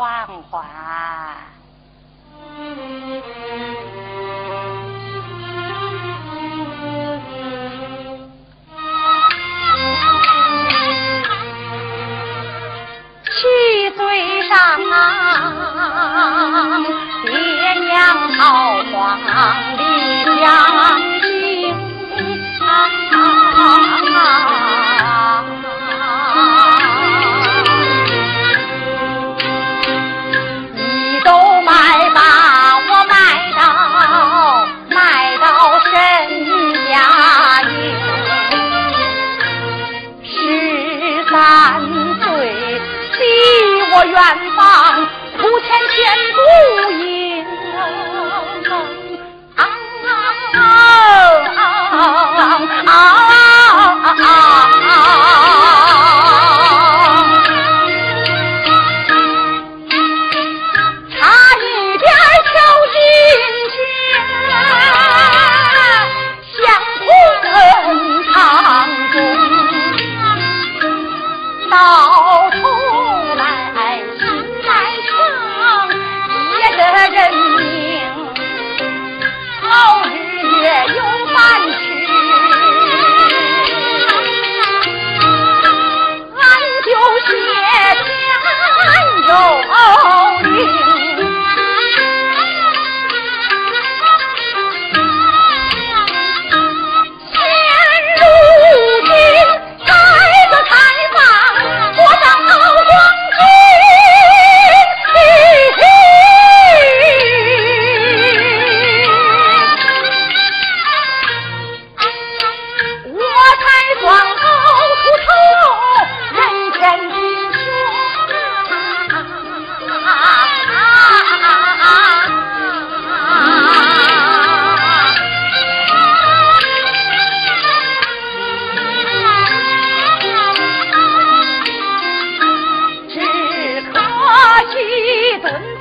黄花，去岁上啊，爹娘逃荒离家。三方铺千千古 ฝน